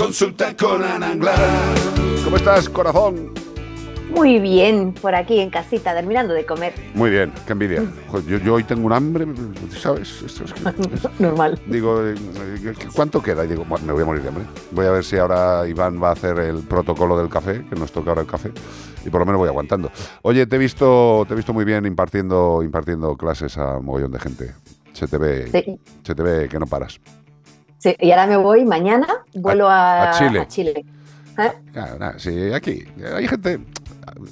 Consulta con Ana ¿Cómo estás, corazón? Muy bien, por aquí en casita, terminando de comer. Muy bien, qué envidia. yo, hoy tengo un hambre, ¿sabes? Normal. Digo, eh, ¿cuánto queda? Y digo, me voy a morir de hambre. Voy a ver si ahora Iván va a hacer el protocolo del café, que nos toca ahora el café, y por lo menos voy aguantando. Oye, te he visto, te he visto muy bien impartiendo, impartiendo clases a un mogollón de gente. Se te ve, se te ve que no paras. Sí, y ahora me voy mañana, vuelo a, Chile. A Chile. ¿Eh? sí, aquí hay gente,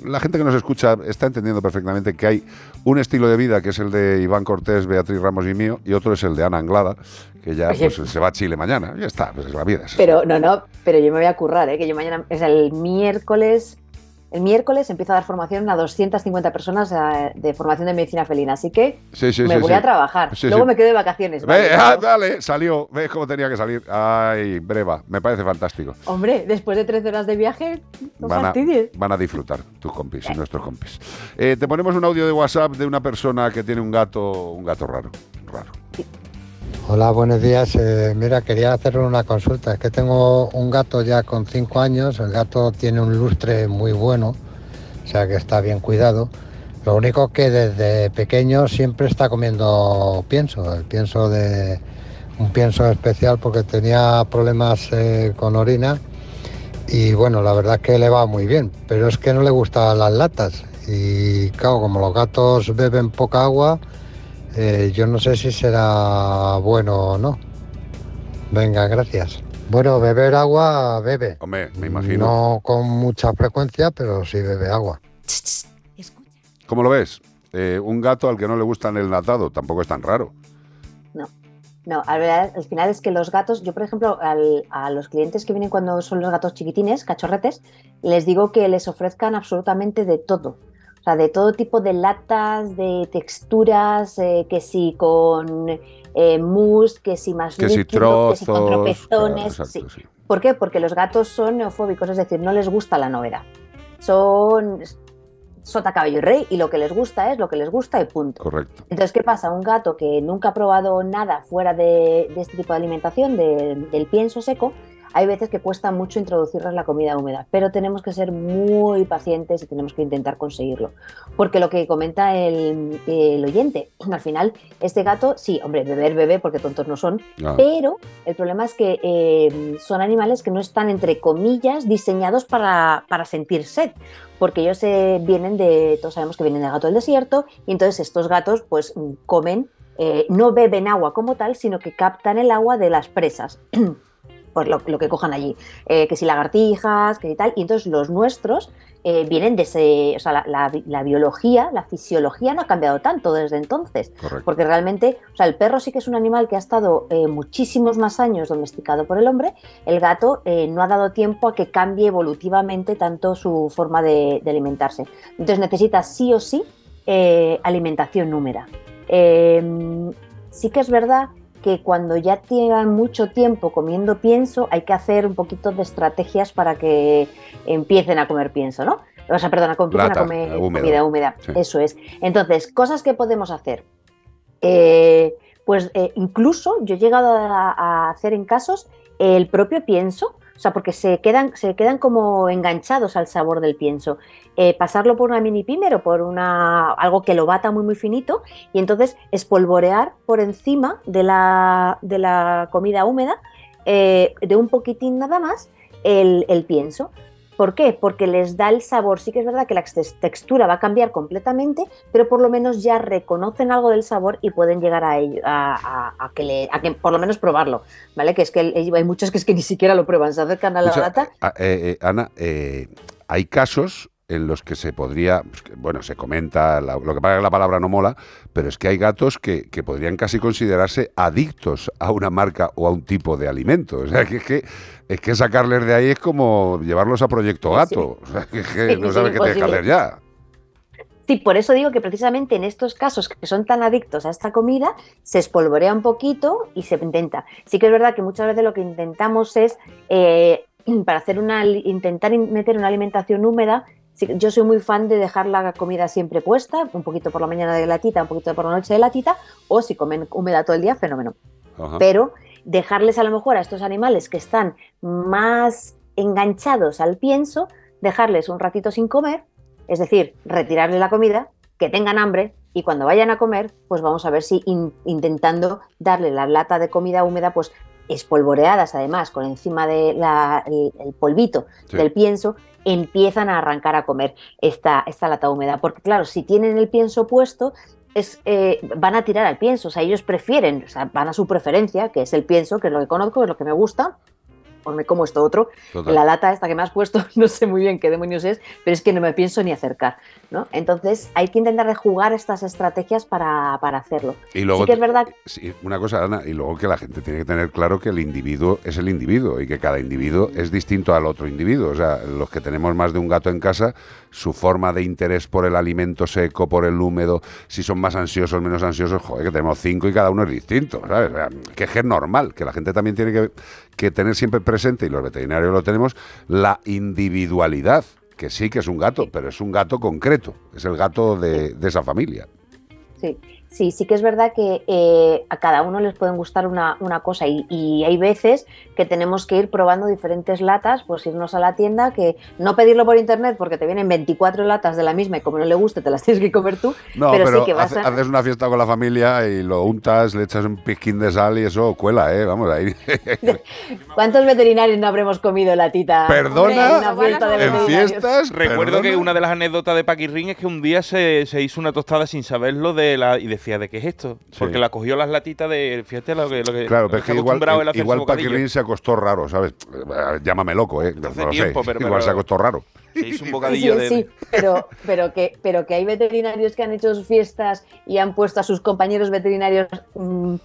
la gente que nos escucha está entendiendo perfectamente que hay un estilo de vida que es el de Iván Cortés, Beatriz Ramos y mío, y otro es el de Ana Anglada, que ya pues, se va a Chile mañana. Ya está, pues es la vida. pero no, no, pero yo me voy a currar, ¿eh? que yo mañana es el miércoles el miércoles empiezo a dar formación a 250 personas eh, de formación de medicina felina, así que me voy a trabajar. Luego me quedo de vacaciones. Vale, ah, dale, salió, ves cómo tenía que salir. Ay, breva, me parece fantástico. Hombre, después de 13 horas de viaje, no van, a, van a disfrutar tus compis y nuestros compis. Eh, te ponemos un audio de WhatsApp de una persona que tiene un gato, un gato raro, raro. Hola, buenos días. Eh, mira, quería hacerle una consulta. Es que tengo un gato ya con 5 años. El gato tiene un lustre muy bueno, o sea que está bien cuidado. Lo único que desde pequeño siempre está comiendo pienso, el pienso de un pienso especial porque tenía problemas eh, con orina y bueno, la verdad es que le va muy bien, pero es que no le gustan las latas y claro, como los gatos beben poca agua, eh, yo no sé si será bueno o no. Venga, gracias. Bueno, beber agua, bebe. Hombre, me imagino. No con mucha frecuencia, pero sí bebe agua. ¿Cómo lo ves? Eh, un gato al que no le gusta el natado tampoco es tan raro. No, no, al, final es que los gatos, yo por ejemplo, a los clientes que vienen cuando son los gatos chiquitines, cachorretes, les digo que les ofrezcan absolutamente de todo de todo tipo de latas, de texturas, eh, que si con eh, mousse, que si más que líquido, que si con tropezones. ¿Por qué? Porque los gatos son neofóbicos, es decir, no les gusta la novedad. Son sota, cabello y rey y lo que les gusta es lo que les gusta y punto. Correcto. Entonces, ¿qué pasa? Un gato que nunca ha probado nada fuera de, este tipo de alimentación, del pienso seco, hay veces que cuesta mucho introducirles la comida húmeda, pero tenemos que ser muy pacientes y tenemos que intentar conseguirlo. Porque lo que comenta el, oyente, al final, este gato, sí, hombre, beber, bebé, porque tontos no son, pero el problema es que eh, son animales que no están, entre comillas, diseñados para, sentir sed, porque ellos eh, vienen de, todos sabemos que vienen del gato del desierto, y entonces estos gatos pues comen, eh, no beben agua como tal, sino que captan el agua de las presas. pues lo, que cojan allí, eh, que si lagartijas, que y tal, y entonces los nuestros eh, vienen de ese, o sea, la, biología, la fisiología no ha cambiado tanto desde entonces, porque realmente, o sea, el perro sí que es un animal que ha estado eh, muchísimos más años domesticado por el hombre, el gato no ha dado tiempo a que cambie evolutivamente tanto su forma de, de alimentarse, entonces necesita sí o sí alimentación númera. sí que es verdad que cuando ya tengan mucho tiempo comiendo pienso, hay que hacer un poquito de estrategias para que empiecen a comer pienso, ¿no? O sea, perdona, empiecen a comer comida húmeda. Eso es. Entonces, cosas que podemos hacer. Eh, pues eh, incluso yo he llegado a, hacer en casos el propio pienso, o sea, porque se quedan, se quedan como enganchados al sabor del pienso. Eh, pasarlo por una mini pimer o por una, algo que lo bata muy muy finito y entonces espolvorear por encima de la, de la comida húmeda eh, de un poquitín nada más el, el pienso. ¿Por qué? Porque les da el sabor. Sí que es verdad que la textura va a cambiar completamente, pero por lo menos ya reconocen algo del sabor y pueden llegar a, ello, a, que, le, a que por lo menos probarlo. ¿Vale? Que es que hay muchos que es que ni siquiera lo prueban, se acercan a la lata. Eh, eh, Ana, eh, hay casos en los que se podría, pues, bueno, se comenta, lo que pasa es que la palabra no mola, pero es que hay gatos que, podrían casi considerarse adictos a una marca o a un tipo de alimento. O sea, que es que, es que sacarles de ahí es como llevarlos a Proyecto Gato. O sea, que, no sabes qué tienes que hacer ya. Sí, por eso digo que precisamente en estos casos que son tan adictos a esta comida, se espolvorea un poquito y se intenta. Sí que es verdad que muchas veces lo que intentamos es, eh, para hacer una, intentar meter una alimentación húmeda, yo soy muy fan de dejar la comida siempre puesta, un poquito por la mañana de latita, un poquito por la noche de latita, o si comen húmeda todo el día, fenómeno. Pero dejarles a lo mejor a estos animales que están más enganchados al pienso, dejarles un ratito sin comer, es decir, retirarles la comida, que tengan hambre y cuando vayan a comer, pues vamos a ver si intentando darle la lata de comida húmeda, pues espolvoreadas además, con encima del de el, polvito del pienso, empiezan a arrancar a comer esta, esta lata húmeda. Porque claro, si tienen el pienso puesto, es, eh, van a tirar al pienso, o sea, ellos prefieren, o sea, van a su preferencia, que es el pienso, que es lo que conozco, es lo que me gusta, o me como esto otro. La lata esta que me has puesto, no sé muy bien qué demonios es, pero es que no me pienso ni acercar. ¿no? Entonces hay que intentar jugar estas estrategias para, hacerlo. Y luego, sí que es verdad. una cosa, Ana, y luego que la gente tiene que tener claro que el individuo es el individuo y que cada individuo es distinto al otro individuo. O sea, los que tenemos más de un gato en casa, su forma de interés por el alimento seco, por el húmedo, si son más ansiosos, menos ansiosos, joder, que tenemos cinco y cada uno es distinto. ¿sabes? que es normal, que la gente también tiene que, que tener siempre presente, y los veterinarios lo tenemos, la individualidad que sí que es un gato, pero es un gato concreto, es el gato de, de esa familia. Sí, Sí, sí que es verdad que eh, a cada uno les pueden gustar una, cosa y, hay veces que tenemos que ir probando diferentes latas, pues irnos a la tienda, que no pedirlo por internet porque te vienen 24 latas de la misma y como no le guste te las tienes que comer tú. No, pero, sí que vas a... haces una fiesta con la familia y lo untas, le echas un pizquín de sal y eso cuela, ¿eh? Vamos ahí. ¿Cuántos veterinarios no habremos comido latita? Perdona, en, fiestas. Recuerdo que una de las anécdotas de Paquirrín es que un día se, hizo una tostada sin saberlo de la decía, ¿de qué es esto? Porque la cogió las latitas de, fíjate lo que, lo que Claro, pero es que igual, igual Paquirrín se acostó raro, ¿sabes? Llámame loco, ¿eh? No, tiempo, pero, igual se acostó raro. Se hizo un bocadillo sí, de... Sí, pero, pero, que, pero que hay veterinarios que han hecho fiestas y han puesto a sus compañeros veterinarios... Mmm,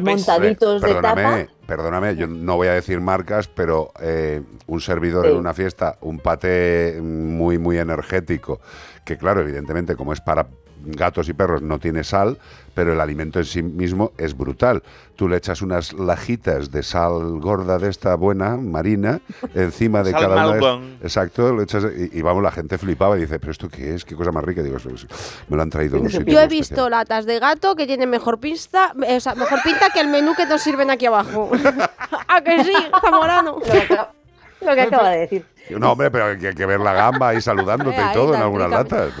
montaditos de tapa. Perdóname, yo no voy a decir marcas, pero eh, un servidor en una fiesta, un pate muy, muy energético, que claro, evidentemente como es para gatos y perros no tiene sal, pero el alimento en sí mismo es brutal. Tú le echas unas lajitas de sal gorda de esta buena, marina, encima de cada una Exacto, le echas y, vamos, la gente flipaba y dice, pero ¿esto qué es? ¿Qué cosa más rica? Digo, me lo han traído un sitio Yo he visto latas de gato que tienen mejor pinta, o sea, mejor pinta que el menú que nos sirven aquí abajo. ¿A que sí, Zamorano? Lo que acaba de decir. No, hombre, pero hay que, ver la gamba ahí saludándote y todo en algunas latas.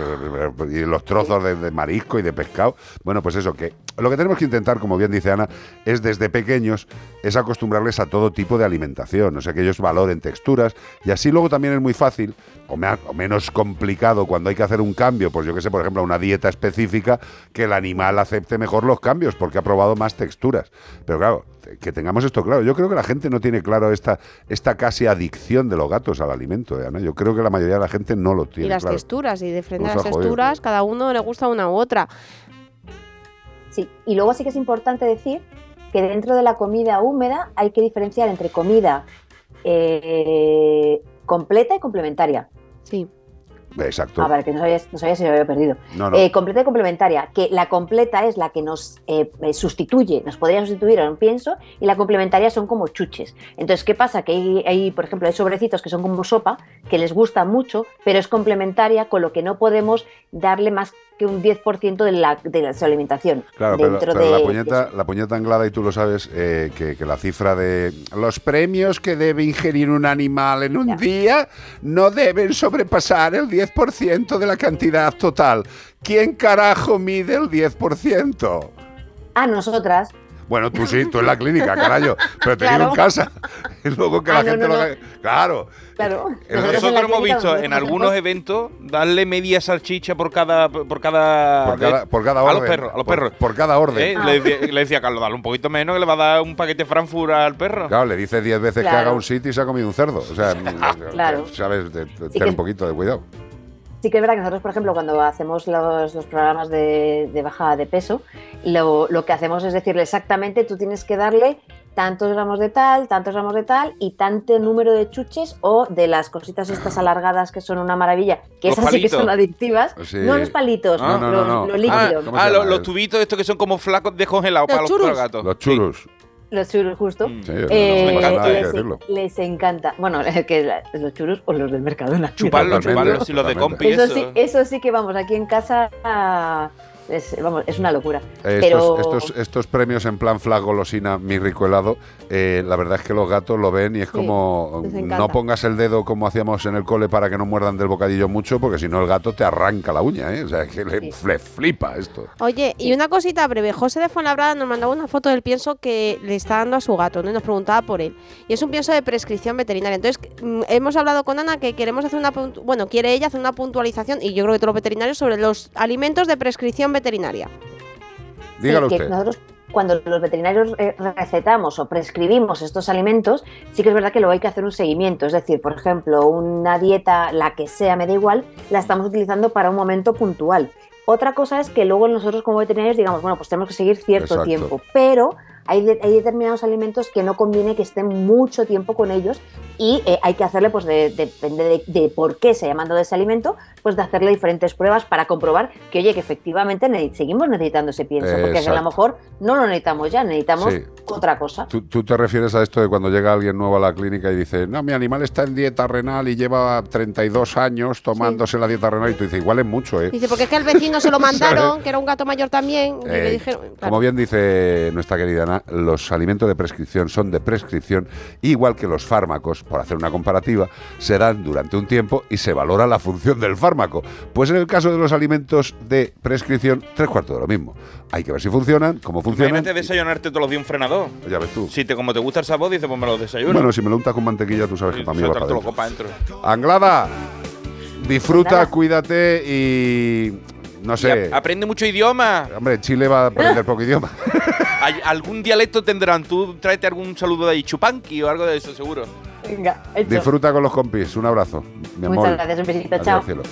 Y los trozos de, marisco y de pescado. Bueno, pues eso, que lo que tenemos que intentar, como bien dice Ana, es desde pequeños, es acostumbrarles a todo tipo de alimentación. O sea, que ellos valoren texturas. Y así luego también es muy fácil, o, menos complicado, cuando hay que hacer un cambio, pues yo que sé, por ejemplo, una dieta específica, que el animal acepte mejor los cambios, porque ha probado más texturas. Pero claro, que tengamos esto claro. Yo creo que la gente no tiene claro esta, esta casi adicción de los gatos a la alimento, ¿eh, Yo creo que la mayoría de la gente no lo tiene. Y las texturas, y de frente a las texturas, cada uno le gusta una u otra. Sí, y luego sí que es importante decir que dentro de la comida húmeda hay que diferenciar entre comida eh, completa y complementaria. Sí. Exacto. Ah, vale, que no sabía, no sabía si me había perdido. Eh, completa y complementaria, que la completa es la que nos eh, sustituye, nos podría sustituir a un pienso, y la complementaria son como chuches. Entonces, ¿qué pasa? Que hay, por ejemplo, hay sobrecitos que son como sopa, que les gusta mucho, pero es complementaria, con lo que no podemos darle más que un 10% de la, de su alimentación. Claro, pero, la, puñeta, la puñeta anglada, y tú lo sabes, que, la cifra de los premios que debe ingerir un animal en un día no deben sobrepasar el 10%. 10% de la cantidad total. ¿Quién carajo mide el 10%? A nosotras. Bueno, tú sí, tú en la clínica, carajo, pero te digo en casa. Y luego que la ah, gente lo haga. Claro. Claro. Nosotros, hemos visto en algunos eventos darle media salchicha por cada por cada por cada, orden. A los perros, a los perros. Por, cada orden. ¿Eh? Le, decía, a Carlos, dale un poquito menos que le va a dar un paquete Frankfurt al perro. Claro, le dice 10 veces que haga un sitio y se ha comido un cerdo. O sea, claro. sabes, tener un poquito de cuidado. Sí que es verdad que nosotros, por ejemplo, cuando hacemos los, programas de, de, baja de peso, lo, que hacemos es decirle exactamente, tú tienes que darle tantos gramos de tal, tantos gramos de tal y tanto número de chuches o de las cositas estas alargadas que son una maravilla, que esas sí que son adictivas. No los palitos, ah, no, no, los, líquidos. Ah, los, tubitos estos que son como flacos de congelado para los gatos. Los churros. Los churros, justo. Mm. Eh, les, encanta. Bueno, que los churros o los del Mercadona. Chuparlos, chuparlos y los de compi. Eso, Sí, eso sí que vamos, aquí en casa Es, vamos, es una locura. Eh, Pero estos, estos, estos premios en plan flag golosina, mi rico helado, eh, la verdad es que los gatos lo ven y es Sí, como no pongas el dedo como hacíamos en el cole para que no muerdan del bocadillo mucho, porque si no el gato te arranca la uña, ¿eh? O sea, que le, Sí. le flipa esto. Oye, y una cosita breve. José de Fuenlabrada nos mandaba una foto del pienso que le está dando a su gato, ¿no? Y nos preguntaba por él. Y es un pienso de prescripción veterinaria. Entonces, mm, hemos hablado con Ana que queremos hacer una... Bueno, quiere ella hacer una puntualización, y yo creo que todos los veterinarios, sobre los alimentos de prescripción veterinaria. Dígalo Sí, usted. nosotros cuando los veterinarios eh, recetamos o prescribimos estos alimentos, sí que es verdad que luego hay que hacer un seguimiento. Es decir, por ejemplo, una dieta, la que sea, me da igual, la estamos utilizando para un momento puntual. Otra cosa es que luego nosotros como veterinarios digamos, bueno, pues tenemos que seguir cierto Exacto. tiempo, pero hay, de- hay determinados alimentos que no conviene que estén mucho tiempo con ellos y eh, hay que hacerle, pues de- depende de, de por qué se ha llamado ese alimento, pues de hacerle diferentes pruebas para comprobar que, oye, que efectivamente ne- seguimos necesitando ese pienso, porque a lo mejor no lo necesitamos ya, necesitamos Sí. otra cosa. ¿Tú, tú te refieres a esto de cuando llega alguien nuevo a la clínica y dice, no, mi animal está en dieta renal y lleva 32 años tomándose la dieta renal y tú dices, igual es mucho, ¿eh? Dice, porque es que al vecino se lo mandaron, que era un gato mayor también, y le Eh, dijeron... claro. Como bien dice nuestra querida Ana, los alimentos de prescripción son de prescripción, igual que los fármacos, por hacer una comparativa, se dan durante un tiempo y se valora la función del fármaco. Pues en el caso de los alimentos de prescripción, tres cuartos de lo mismo. Hay que ver si funcionan, cómo funcionan. Imagínate desayunarte todos los días un frenador. Ya ves tú. Si te, como te gusta el sabor, dices, pues me lo desayuno. Bueno, si me lo untas con mantequilla, tú sabes que para mí va para suéltatelo dentro. copa dentro. Anglada, disfruta, cuídate y no sé. aprende mucho idioma. Hombre, Chile va a aprender poco idioma. Hay- algún dialecto tendrán. Tú tráete algún saludo de ahí, chupanqui o algo de eso, seguro. Venga, hecho. Disfruta con los compis. Un abrazo. Mi Muchas amor. gracias, un besito, Adiós, chao. cielo.